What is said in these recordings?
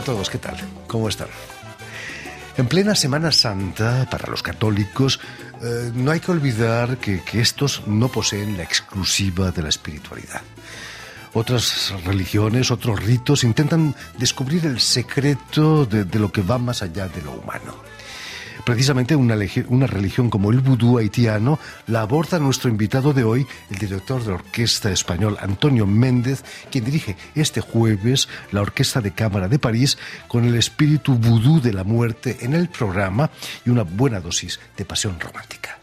a todos, ¿qué tal? ¿Cómo están? En plena Semana Santa, para los católicos, eh, no hay que olvidar que, estos no poseen la exclusiva de la espiritualidad. Otras religiones, otros ritos intentan descubrir el secreto de lo que va más allá de lo humano. Precisamente una, una religión como el vudú haitiano la aborda nuestro invitado de hoy, el director de orquesta español Antonio Méndez, quien dirige este jueves la Orquesta de Cámara de París con el espíritu vudú de la muerte en el programa y una buena dosis de pasión romántica.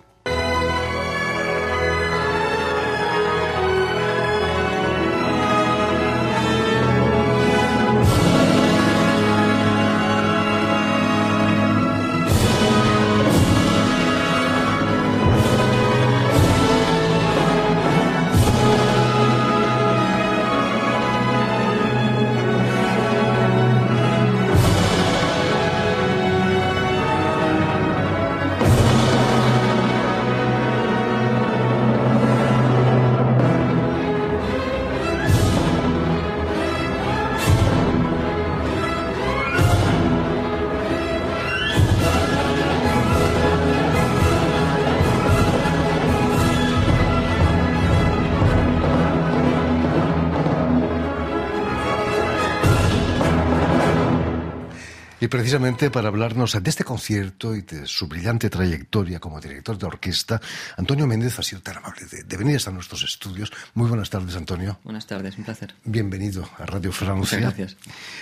Y precisamente para hablarnos de este concierto y de su brillante trayectoria como director de orquesta, Antonio Méndez ha sido tan amable de, venir hasta nuestros estudios. Muy buenas tardes, Antonio. Buenas tardes, un placer. Bienvenido a Radio Francia. Muchas gracias.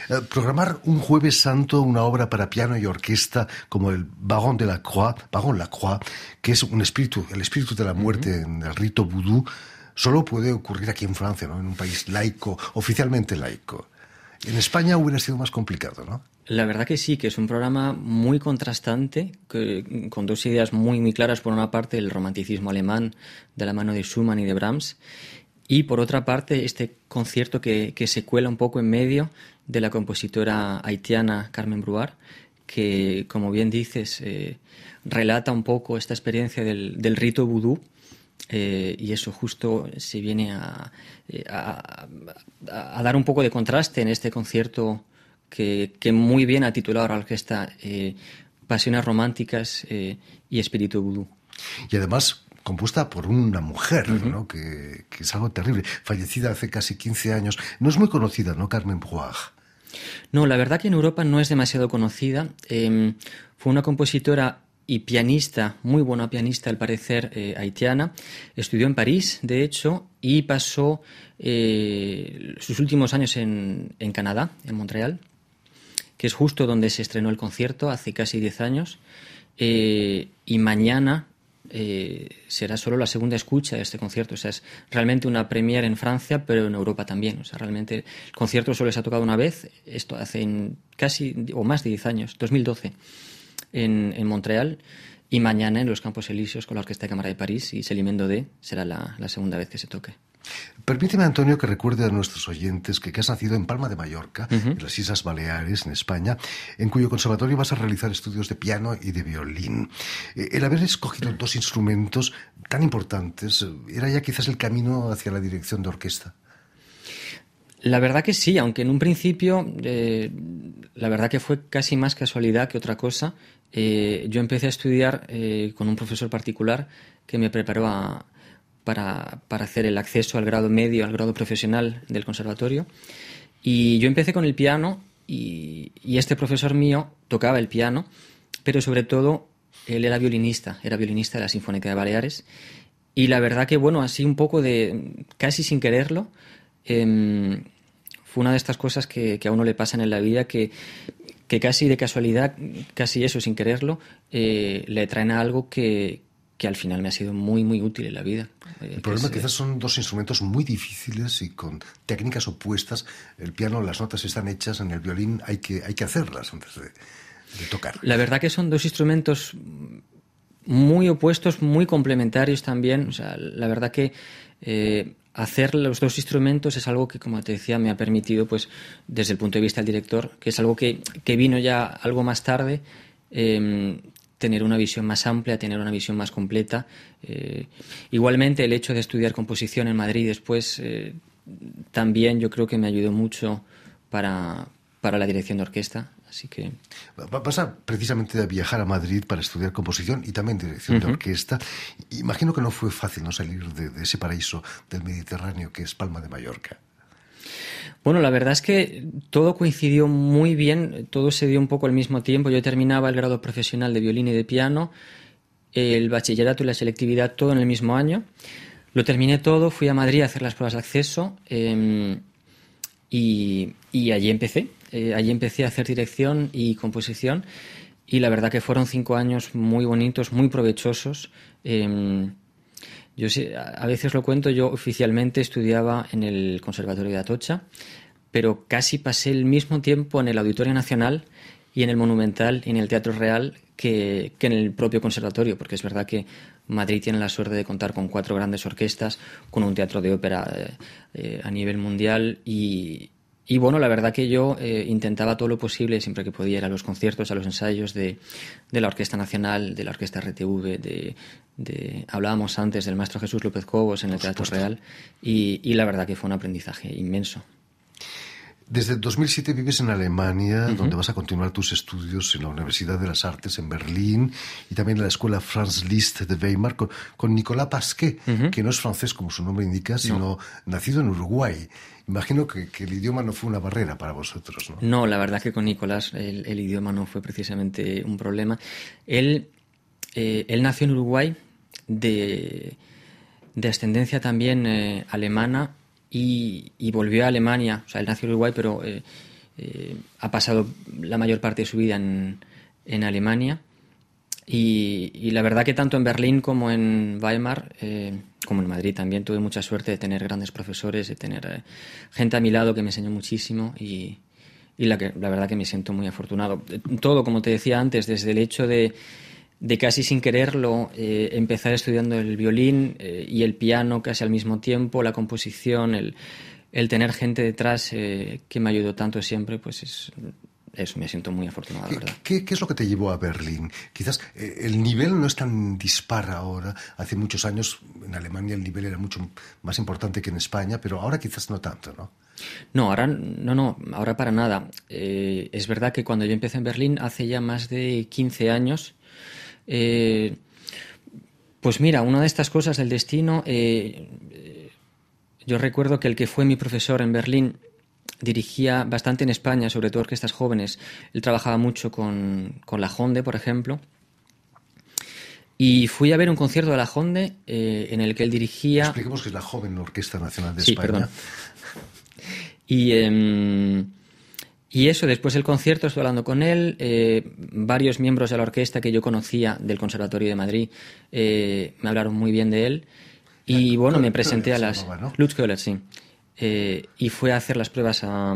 Eh, programar un jueves santo una obra para piano y orquesta como el Baron de la Croix, Baron Lacroix, que es un espíritu, el espíritu de la muerte en el rito vudú, solo puede ocurrir aquí en Francia, ¿no? en un país laico, oficialmente laico. En España hubiera sido más complicado, ¿no? La verdad que sí, que es un programa muy contrastante, con dos ideas muy, muy claras. Por una parte, el romanticismo alemán de la mano de Schumann y de Brahms, y por otra parte, este concierto que, se cuela un poco en medio de la compositora haitiana Carmen Bruar, que, como bien dices, eh, relata un poco esta experiencia del, rito vudú. Eh, y eso justo se viene eh, a, a, dar un poco de contraste en este concierto que, muy bien ha titulado la orquesta eh, Pasiones Románticas eh, y Espíritu Vudú. Y además compuesta por una mujer, ¿no? Que, es algo terrible, fallecida hace casi 15 años. No es muy conocida, ¿no? Carmen Bruag. No, la verdad que en Europa no es demasiado conocida. Em, fue una compositora y pianista, muy buena pianista al parecer eh, haitiana. Estudió en París, de hecho, y pasó sus últimos años en, en Canadá, en Montreal que es justo donde se estrenó el concierto hace casi 10 años. Eh, y mañana eh, será solo la segunda escucha de este concierto. O sea, es realmente una premiere en Francia, pero en Europa también. O sea, realmente el concierto solo se ha tocado una vez, esto hace casi o más de 10 años, 2012, en, en Montreal. Y mañana en los Campos Elíseos con la Orquesta de Cámara de París y Selimendo D será la, la segunda vez que se toque. Permíteme, Antonio, que recuerde a nuestros oyentes que, has nacido en Palma de Mallorca, en las Islas Baleares, en España, en cuyo conservatorio vas a realizar estudios de piano y de violín. Eh, el haber escogido dos instrumentos tan importantes eh, era ya quizás el camino hacia la dirección de orquesta. La verdad que sí, aunque en un principio, eh, la verdad que fue casi más casualidad que otra cosa. yo empecé a estudiar con un profesor particular que me preparó a, para, hacer el acceso al grado medio, al grado profesional del conservatorio. Y yo empecé con el piano y, este profesor mío tocaba el piano, pero sobre todo él era violinista, era violinista de la Sinfónica de Baleares. Y la verdad que, bueno, así un poco de, casi sin quererlo, em, fue una de estas cosas que, a uno le pasan en la vida que, que casi de casualidad, casi eso, sin quererlo, eh, le traen a algo que, que al final me ha sido muy, muy útil en la vida. El eh, problema quizás son dos instrumentos muy difíciles y con técnicas opuestas. El piano, las notas están hechas, en el violín hay que, hay que hacerlas antes de, tocar. La verdad que son dos instrumentos muy opuestos, muy complementarios también. O sea, la verdad que eh, hacer los dos instrumentos es algo que, como te decía, me ha permitido, pues, desde el punto de vista del director, que es algo que, que vino ya algo más tarde, eh, tener una visión más amplia, tener una visión más completa. Eh, igualmente, el hecho de estudiar composición en Madrid después eh, también yo creo que me ayudó mucho para, para la dirección de orquesta. Así que. Vas a precisamente a viajar a Madrid para estudiar composición y también dirección de orquesta. Imagino que no fue fácil no salir de, ese paraíso del Mediterráneo que es Palma de Mallorca. Bueno, la verdad es que todo coincidió muy bien, todo se dio un poco al mismo tiempo. Yo terminaba el grado profesional de violín y de piano, el bachillerato y la selectividad todo en el mismo año. Lo terminé todo, fui a Madrid a hacer las pruebas de acceso em, y, allí empecé. Eh, allí empecé a hacer dirección y composición y la verdad que fueron cinco años muy bonitos, muy provechosos. Em, yo a veces lo cuento, yo oficialmente estudiaba en el Conservatorio de Atocha, pero casi pasé el mismo tiempo en el Auditorio Nacional y en el Monumental y en el Teatro Real que, en el propio conservatorio, porque es verdad que Madrid tiene la suerte de contar con cuatro grandes orquestas, con un teatro de ópera eh, eh, a nivel mundial y, bueno, la verdad que yo eh, intentaba todo lo posible, siempre que podía, ir a los conciertos, a los ensayos de, la Orquesta Nacional, de la Orquesta RTV, de, hablábamos antes del maestro Jesús López Cobos en el Teatro Real, y la verdad que fue un aprendizaje inmenso. Desde 2007 vives en Alemania, donde vas a continuar tus estudios en la Universidad de las Artes en Berlín y también en la Escuela Franz Liszt de Weimar con, Nicolás Pasquet, que no es francés como su nombre indica, sino nacido en Uruguay. Imagino que, el idioma no fue una barrera para vosotros, ¿no? No, la verdad que con Nicolás el, idioma no fue precisamente un problema. Él, eh, él nació en Uruguay de, de ascendencia también eh, alemana y, volvió a Alemania. O sea, él nació en Uruguay, pero eh, eh, ha pasado la mayor parte de su vida en, en Alemania. Y, la verdad que tanto en Berlín como en Weimar, eh, como en Madrid también, tuve mucha suerte de tener grandes profesores, de tener gente a mi lado que me enseñó muchísimo y, y la, que, la verdad que me siento muy afortunado. Todo, como te decía antes, desde el hecho de de casi sin quererlo eh, empezar estudiando el violín eh, y el piano casi al mismo tiempo, la composición, el, tener gente detrás eh, que me ayudó tanto siempre, pues es, eso, me siento muy afortunado, ¿Qué, verdad. ¿qué, es lo que te llevó a Berlín? Quizás el nivel no es tan dispar ahora. Hace muchos años en Alemania el nivel era mucho más importante que en España, pero ahora quizás no tanto, ¿no? No, ahora no, no, ahora para nada. es verdad que cuando yo empecé en Berlín hace ya más de 15 años, eh, pues mira, una de estas cosas del destino, eh, yo recuerdo que el que fue mi profesor en Berlín dirigía bastante en España, sobre todo orquestas jóvenes. Él trabajaba mucho con, la Honde, por ejemplo. Y fui a ver un concierto de la Honde eh, en el que él dirigía. Expliquemos que es la joven Orquesta Nacional de sí, España. Perdón. Y. Em, y eso, después del concierto, estuve hablando con él, eh, varios miembros de la orquesta que yo conocía del Conservatorio de Madrid eh, me hablaron muy bien de él. Y bueno, me presenté a las... Lutz Köhler, sí. Eh, y fue a hacer las pruebas a,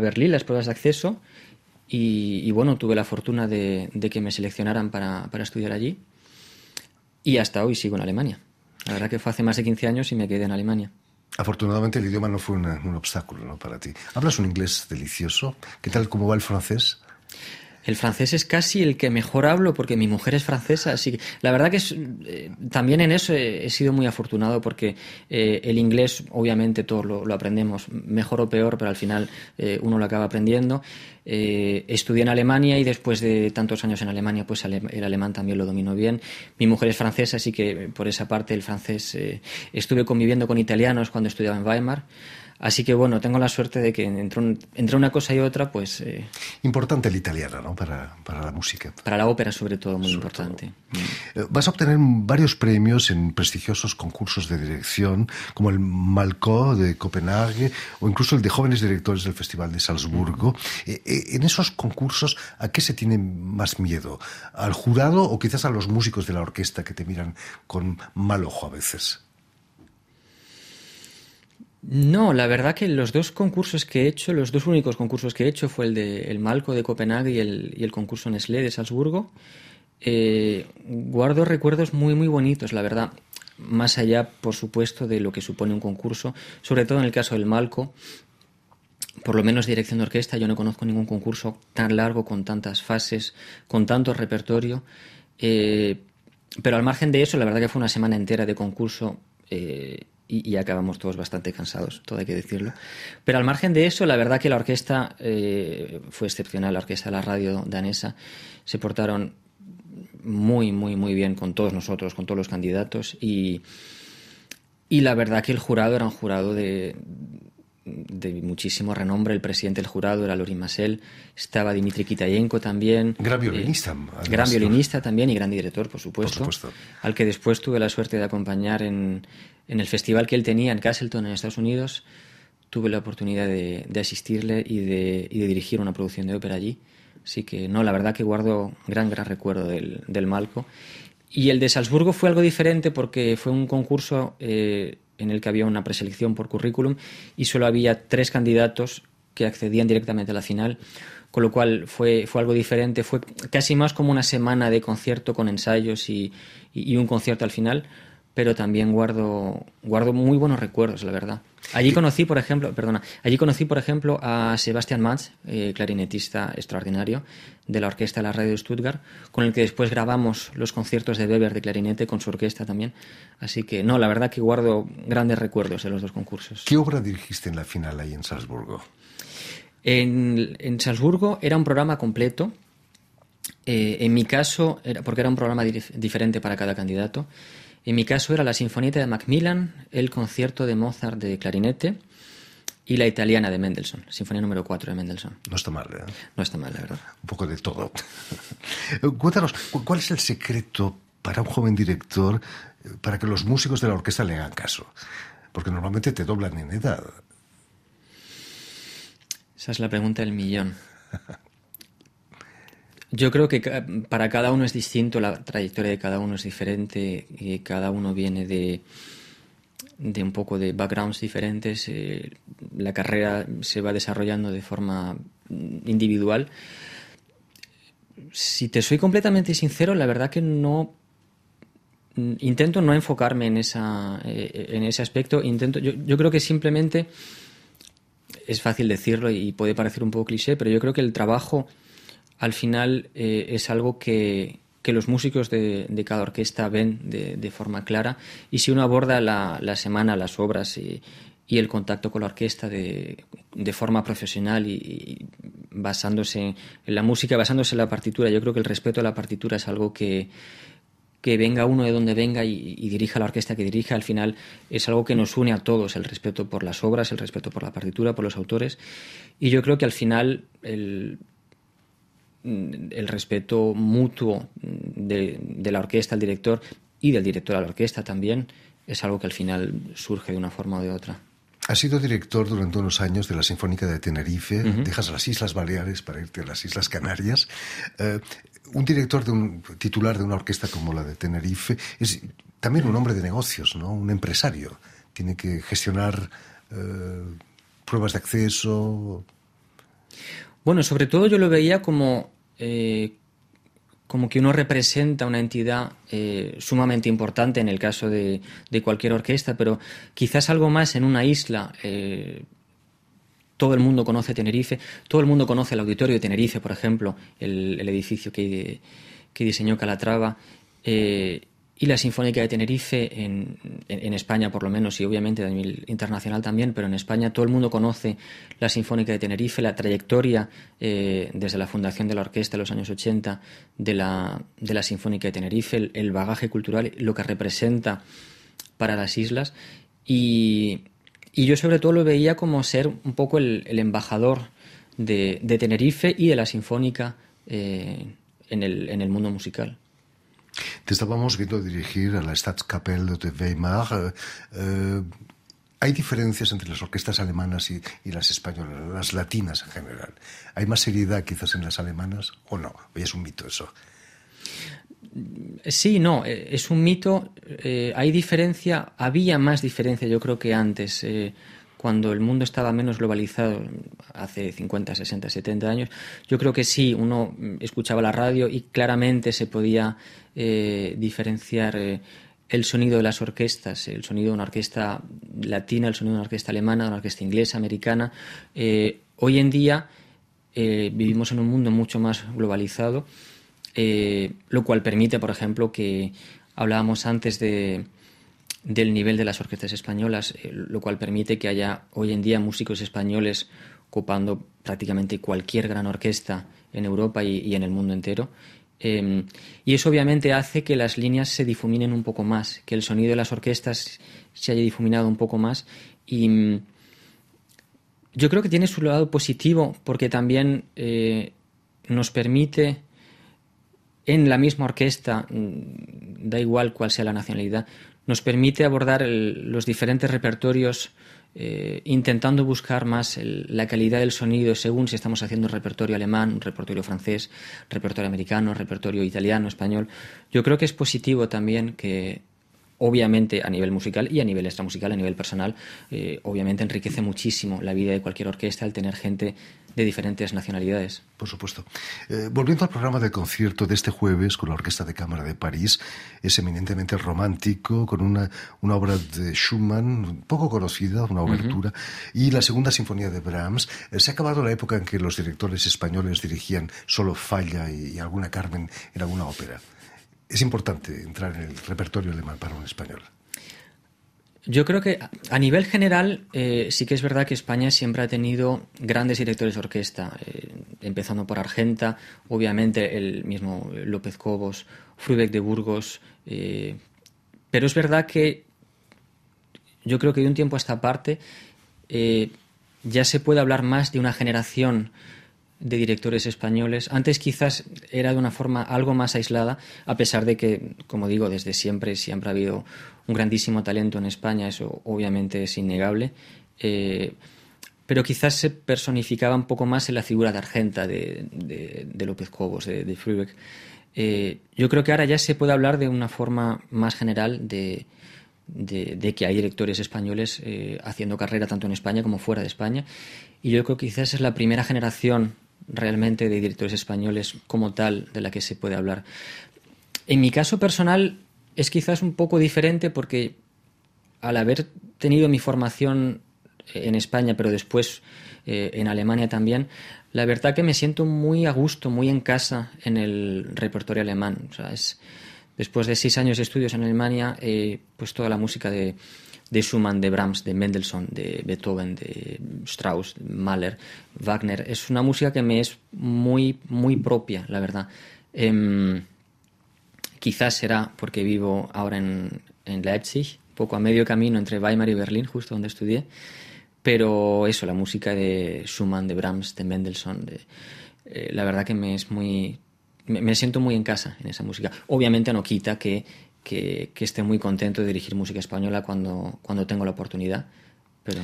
Berlín, las pruebas de acceso. Y, bueno, tuve la fortuna de, que me seleccionaran para, para estudiar allí. Y hasta hoy sigo en Alemania. La verdad que fue hace más de 15 años y me quedé en Alemania. Afortunadamente el idioma no fue un obstáculo ¿no? para ti. Hablas un inglés delicioso. ¿Qué tal, cómo va el francés? El francés es casi el que mejor hablo porque mi mujer es francesa, así que la verdad que eh, también en eso he, sido muy afortunado porque eh, el inglés obviamente todos lo, aprendemos, mejor o peor, pero al final eh, uno lo acaba aprendiendo. estudié en Alemania y después de tantos años en Alemania pues el alemán también lo domino bien. Mi mujer es francesa, así que por esa parte el francés estuve conviviendo con italianos cuando estudiaba en Weimar. Así que bueno, tengo la suerte de que entre, una cosa y otra, pues... Eh, importante el italiano, ¿no? Para, la música. Para la ópera, sobre todo, muy importante. Mm. Eh, vas a obtener varios premios en prestigiosos concursos de dirección, como el Malco de Copenhague o incluso el de jóvenes directores del Festival de Salzburgo. Eh, en esos concursos, ¿a qué se tiene más miedo? ¿Al jurado o quizás a los músicos de la orquesta que te miran con mal ojo a veces? No, la verdad que los dos concursos que he hecho, los dos únicos concursos que he hecho fue el de el Malco de Copenhague y el, y el concurso Nestlé de Salzburgo. Eh, guardo recuerdos muy muy bonitos, la verdad. Más allá, por supuesto, de lo que supone un concurso, sobre todo en el caso del Malco, por lo menos dirección de orquesta, yo no conozco ningún concurso tan largo, con tantas fases, con tanto repertorio. Eh, pero al margen de eso, la verdad que fue una semana entera de concurso eh, y, acabamos todos bastante cansados, todo hay que decirlo. Pero al margen de eso, la verdad que la orquesta eh, fue excepcional, la orquesta de la radio danesa se portaron muy, muy, muy bien con todos nosotros, con todos los candidatos y, y la verdad que el jurado era un jurado de, de muchísimo renombre. El presidente del jurado era Lorin Masel, estaba Dimitri Kitayenko también. Gran violinista. Eh, gran violinista también y gran director, por supuesto, Al que después tuve la suerte de acompañar en, en, el festival que él tenía en Castleton, en Estados Unidos. Tuve la oportunidad de, de asistirle y de, y de, dirigir una producción de ópera allí. Así que, no, la verdad que guardo gran, gran recuerdo del, del Malco. Y el de Salzburgo fue algo diferente porque fue un concurso eh, en el que había una preselección por currículum y solo había tres candidatos que accedían directamente a la final, con lo cual fue, fue algo diferente, fue casi más como una semana de concierto con ensayos y, un concierto al final, pero también guardo, guardo muy buenos recuerdos, la verdad. Allí conocí, por ejemplo, perdona, allí conocí, por ejemplo, a Sebastian Matz, eh, clarinetista extraordinario de la orquesta de la radio de Stuttgart, con el que después grabamos los conciertos de Weber de clarinete con su orquesta también. Así que, no, la verdad que guardo grandes recuerdos de los dos concursos. ¿Qué obra dirigiste en la final ahí en Salzburgo? En, en Salzburgo era un programa completo. Eh, en mi caso, era, porque era un programa diferente para cada candidato. En mi caso era la Sinfonieta de Macmillan, el concierto de Mozart de clarinete y la italiana de Mendelssohn, Sinfonía número 4 de Mendelssohn. No está mal, ¿eh? No está mal, la verdad. Un poco de todo. Cuéntanos, ¿cuál es el secreto para un joven director eh, para que los músicos de la orquesta le hagan caso? Porque normalmente te doblan en edad. Esa es la pregunta del millón. Yo creo que para cada uno es distinto, la trayectoria de cada uno es diferente, y cada uno viene de, de un poco de backgrounds diferentes, eh, la carrera se va desarrollando de forma individual. Si te soy completamente sincero, la verdad que no intento no enfocarme en esa eh, en ese aspecto, intento yo, yo creo que simplemente es fácil decirlo y puede parecer un poco cliché, pero yo creo que el trabajo al final eh, es algo que, los músicos de, cada orquesta ven de, forma clara y si uno aborda la, semana, las obras y, el contacto con la orquesta de, forma profesional y, basándose en la música, basándose en la partitura, yo creo que el respeto a la partitura es algo que, que venga uno de donde venga y, y, dirija la orquesta que dirija, al final es algo que nos une a todos, el respeto por las obras, el respeto por la partitura, por los autores. Y yo creo que al final el, el respeto mutuo de, la orquesta al director y del director a la orquesta también es algo que al final surge de una forma o de otra. Has sido director durante unos años de la Sinfónica de Tenerife, dejas las Islas Baleares para irte a las Islas Canarias. Eh, un director de un titular de una orquesta como la de Tenerife es también un hombre de negocios, ¿no? Un empresario. Tiene que gestionar eh, pruebas de acceso. Bueno, sobre todo yo lo veía como eh, como que uno representa una entidad eh, sumamente importante en el caso de, cualquier orquesta, pero quizás algo más en una isla. Eh, todo el mundo conoce Tenerife, todo el mundo conoce el auditorio de Tenerife, por ejemplo, el, edificio que, que, diseñó Calatrava y la Sinfónica de Tenerife en, España por lo menos y obviamente a nivel internacional también, pero en España todo el mundo conoce la Sinfónica de Tenerife, la trayectoria eh, desde la fundación de la orquesta en los años 80 de la, Sinfónica de Tenerife, el, bagaje cultural, lo que representa para las islas y, yo sobre todo lo veía como ser un poco el, embajador de, Tenerife y de la Sinfónica eh, en el mundo musical. Te estábamos viendo dirigir a la Staatskapelle de Weimar. Eh, eh, hay diferencias entre las orquestas alemanas y, las españolas, las latinas en general. ¿Hay más seriedad quizás en las alemanas o no? ¿O es un mito eso? Sí, no, eh, es un mito. hay diferencia, había más diferencia yo creo que antes cuando el mundo estaba menos globalizado, hace 50, 60, 70 años, yo creo que sí, uno escuchaba la radio y claramente se podía eh, diferenciar eh, el sonido de las orquestas, el sonido de una orquesta latina, el sonido de una orquesta alemana, de una orquesta inglesa, americana. Eh, hoy en día vivimos en un mundo mucho más globalizado, lo cual permite, por ejemplo, que hablábamos antes de del nivel de las orquestas españolas, eh, lo cual permite que haya hoy en día músicos españoles ocupando prácticamente cualquier gran orquesta en Europa y, en el mundo entero. Em, y eso obviamente hace que las líneas se difuminen un poco más, que el sonido de las orquestas se haya difuminado un poco más. Y mm, yo creo que tiene su lado positivo porque también eh, nos permite en la misma orquesta, mm, da igual cuál sea la nacionalidad, nos permite abordar los diferentes repertorios eh, intentando buscar más la calidad del sonido según si estamos haciendo un repertorio alemán, un repertorio francés, repertorio americano, repertorio italiano, español. Yo creo que es positivo también que obviamente a nivel musical y a nivel extramusical, a nivel personal, eh, obviamente enriquece muchísimo la vida de cualquier orquesta el tener gente de diferentes nacionalidades. Por supuesto. Eh, volviendo al programa de concierto de este jueves con la Orquesta de Cámara de París, es eminentemente romántico, con una, una obra de Schumann poco conocida, una obertura, y la segunda sinfonía de Brahms. Eh, se ha acabado la época en que los directores españoles dirigían solo Falla y alguna Carmen en alguna ópera es importante entrar en el repertorio alemán para un español. Yo creo que a nivel general eh, sí que es verdad que España siempre ha tenido grandes directores de orquesta, eh, empezando por Argenta, obviamente el mismo López Cobos, Frubeck de Burgos, eh, pero es verdad que yo creo que de un tiempo a esta parte ya se puede hablar más de una generación de directores españoles. Antes quizás era de una forma algo más aislada, a pesar de que, como digo, desde siempre siempre ha habido un grandísimo talento en España, eso obviamente es innegable. Eh, pero quizás se personificaba un poco más en la figura de Argenta, de, de, López Cobos, de, de eh, yo creo que ahora ya se puede hablar de una forma más general de, que hay directores españoles eh, haciendo carrera tanto en España como fuera de España. Y yo creo que quizás es la primera generación realmente de directores españoles como tal de la que se puede hablar. En mi caso personal es quizás un poco diferente porque al haber tenido mi formación en España, pero después eh, en Alemania también, la verdad que me siento muy a gusto, muy en casa en el repertorio alemán. O sea, es, después de seis años de estudios en Alemania, eh, pues toda la música de, de Schumann, de Brahms, de Mendelssohn, de Beethoven, de Strauss, Mahler, Wagner. Es una música que me es muy, muy propia, la verdad. Em, quizás será porque vivo ahora en, Leipzig, poco a medio camino entre Weimar y Berlín, justo donde estudié. Pero eso, la música de Schumann, de Brahms, de Mendelssohn, eh, la verdad que me es muy, me, siento muy en casa en esa música. Obviamente no quita que que, esté muy contento de dirigir música española cuando, cuando tengo la oportunidad. Pero...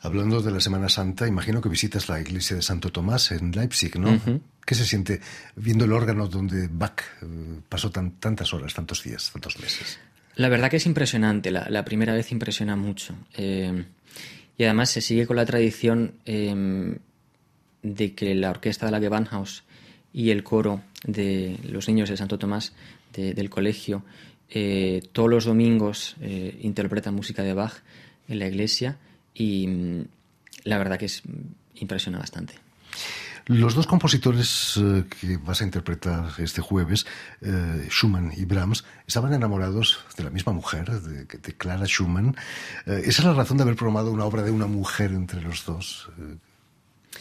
Hablando de la Semana Santa, imagino que visitas la iglesia de Santo Tomás en Leipzig, ¿no? ¿Qué se siente viendo el órgano donde Bach eh, pasó tantas horas, tantos días, tantos meses? La verdad que es impresionante, la, primera vez impresiona mucho. Eh, y además se sigue con la tradición eh, de que la orquesta de la Gewandhaus y el coro de los niños de Santo Tomás del colegio eh, todos los domingos eh, interpretan música de Bach en la iglesia y mm, la verdad que es impresiona bastante. Los dos compositores eh, que vas a interpretar este jueves, Schumann y Brahms, estaban enamorados de la misma mujer, de Clara Schumann. ¿Esa es la razón de haber programado una obra de una mujer entre los dos?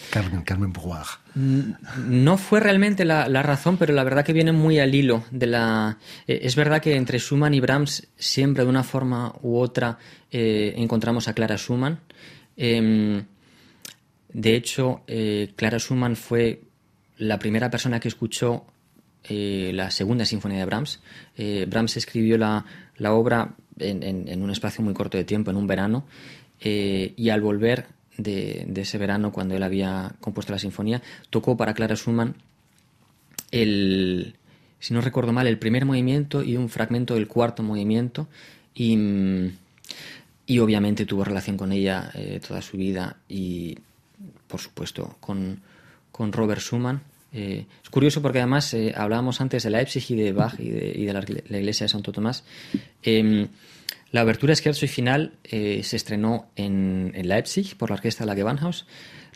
Carmen, Carmen No fue realmente la, razón, pero la verdad que viene muy al hilo de la. Eh, es verdad que entre Schumann y Brahms siempre de una forma u otra eh, encontramos a Clara Schumann. Em, de hecho, eh, Clara Schumann fue la primera persona que escuchó la segunda sinfonía de Brahms. Brahms escribió la, obra en, un espacio muy corto de tiempo, en un verano, y al volver de, ese verano, cuando él había compuesto la sinfonía, tocó para Clara Schumann el, si no recuerdo mal, el primer movimiento y un fragmento del cuarto movimiento. Y, y obviamente tuvo relación con ella eh, toda su vida y, por supuesto, con, con Robert Schumann. Eh, es curioso porque además eh, hablábamos antes de Leipzig y de Bach y de, de la, la, iglesia de Santo Tomás. La abertura scherzo y final eh, se estrenó en, Leipzig por la orquesta de la Gewandhaus.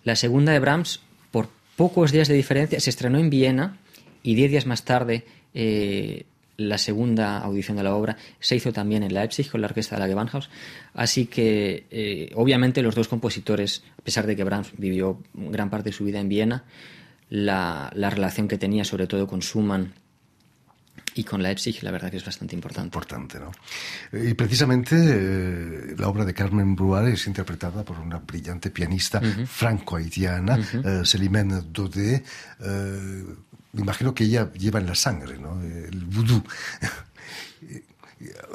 La segunda de Brahms, por pocos días de diferencia, se estrenó en Viena y diez días más tarde eh, la segunda audición de la obra se hizo también en Leipzig con la orquesta de la Gewandhaus. Así que, eh, obviamente, los dos compositores, a pesar de que Brahms vivió gran parte de su vida en Viena, la, la relación que tenía, sobre todo con Schumann y con Leipzig, la verdad que es bastante importante. Importante, ¿no? Y precisamente eh, la obra de Carmen Bruar es interpretada por una brillante pianista franco-haitiana, uh Dodé. me imagino que ella lleva en la sangre, ¿no? El vudú.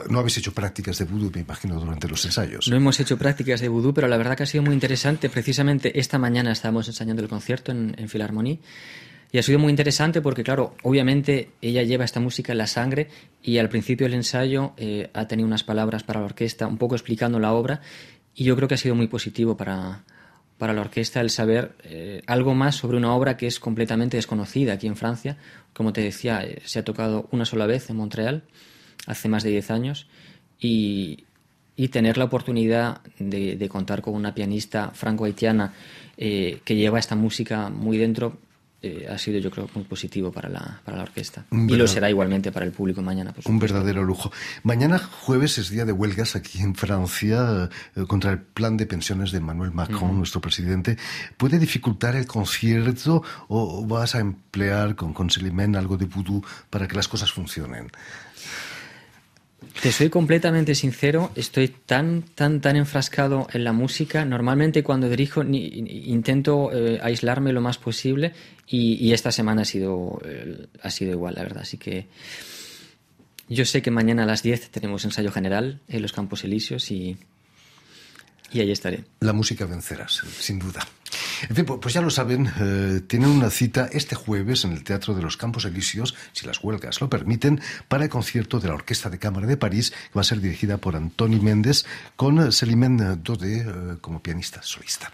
No habéis hecho prácticas de vudú, me imagino, durante los ensayos. No hemos hecho prácticas de vudú, pero la verdad que ha sido muy interesante. Precisamente esta mañana estábamos ensayando el concierto en, en Philharmonie y ha sido muy interesante porque, claro, obviamente ella lleva esta música en la sangre y al principio del ensayo eh, ha tenido unas palabras para la orquesta, un poco explicando la obra, y yo creo que ha sido muy positivo para, para la orquesta el saber eh, algo más sobre una obra que es completamente desconocida aquí en Francia. Como te decía, eh, se ha tocado una sola vez en Montreal, hace más de 10 años, y, y tener la oportunidad de, de, contar con una pianista franco-haitiana que lleva esta música muy dentro, eh, ha sido yo creo muy positivo para la, para la orquesta. y lo será igualmente para el público mañana. un verdadero lujo. Mañana jueves es día de huelgas aquí en Francia eh, contra el plan de pensiones de Manuel Macron, nuestro presidente. ¿Puede dificultar el concierto o vas a emplear con, con algo de vudú para que las cosas funcionen? Te soy completamente sincero, estoy tan, tan, tan enfrascado en la música. Normalmente cuando dirijo intento eh, aislarme lo más posible y, esta semana ha sido, eh, ha sido igual, la verdad. Así que yo sé que mañana a las 10 tenemos ensayo general en los Campos Elíseos y, y ahí estaré. La música vencerás, sin duda. En fin, pues ya lo saben, eh, tienen una cita este jueves en el Teatro de los Campos Elíseos, si las huelgas lo permiten, para el concierto de la Orquesta de Cámara de París, que va a ser dirigida por Antoni Méndez, con Celimen Dodé eh, como pianista solista.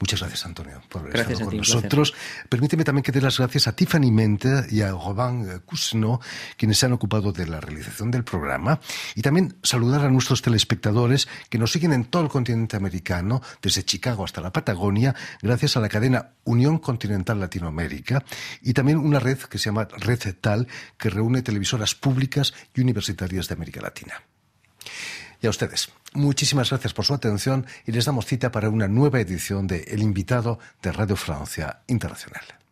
Muchas gracias, Antonio, por haber estado con nosotros. Permíteme también que dé las gracias a Tiffany Mente y a Robin Cusno, quienes se han ocupado de la realización del programa, y también saludar a nuestros telespectadores que nos siguen en todo el continente americano, desde Chicago hasta la Patagonia, gracias a la cadena Unión Continental Latinoamérica y también una red que se llama Red Tal, que reúne televisoras públicas y universitarias de América Latina. Y a ustedes, muchísimas gracias por su atención y les damos cita para una nueva edición de El invitado de Radio Francia Internacional.